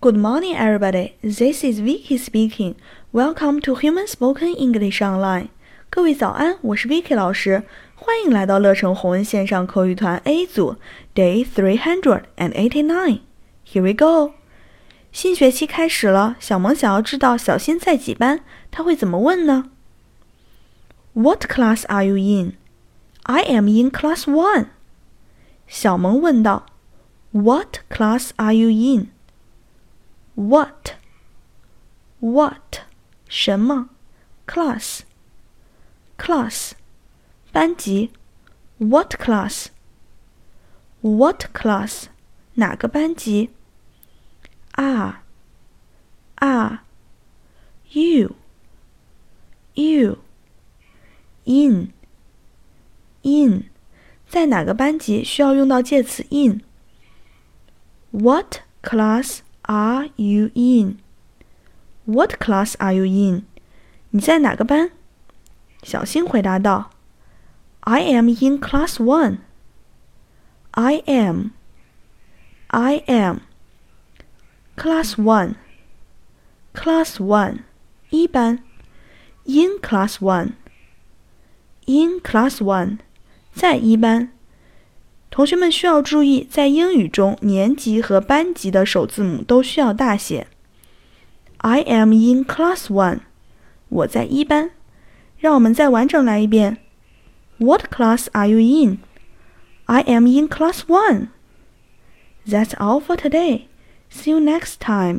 Good morning, everybody. This is Vicky speaking. Welcome to Human Spoken English Online. 各位早安，我是 Vicky 老师，欢迎来到乐成红恩线上口语团 A 组 Day three hundred and eighty nine. Here we go. 新学期开始了，小萌想要知道小新在几班，他会怎么问呢？What class are you in? I am in class one. 小萌问道。What class are you in? What? What? 什么？Class. Class. 班级。What class? What class? 哪个班级？Ah. Ah. You. You. In. In. 在哪个班级需要用到介词 in？What class are you in? What class are you in? 你在哪个班？小新回答道：“I am in class one. I am. I am. Class one. Class one. 一班。In class one. In class one. 在一班。” 同学们需要注意，在英语中，年级和班级的首字母都需要大写。I am in class one。我在一班。让我们再完整来一遍。What class are you in? I am in class one. That's all for today. See you next time.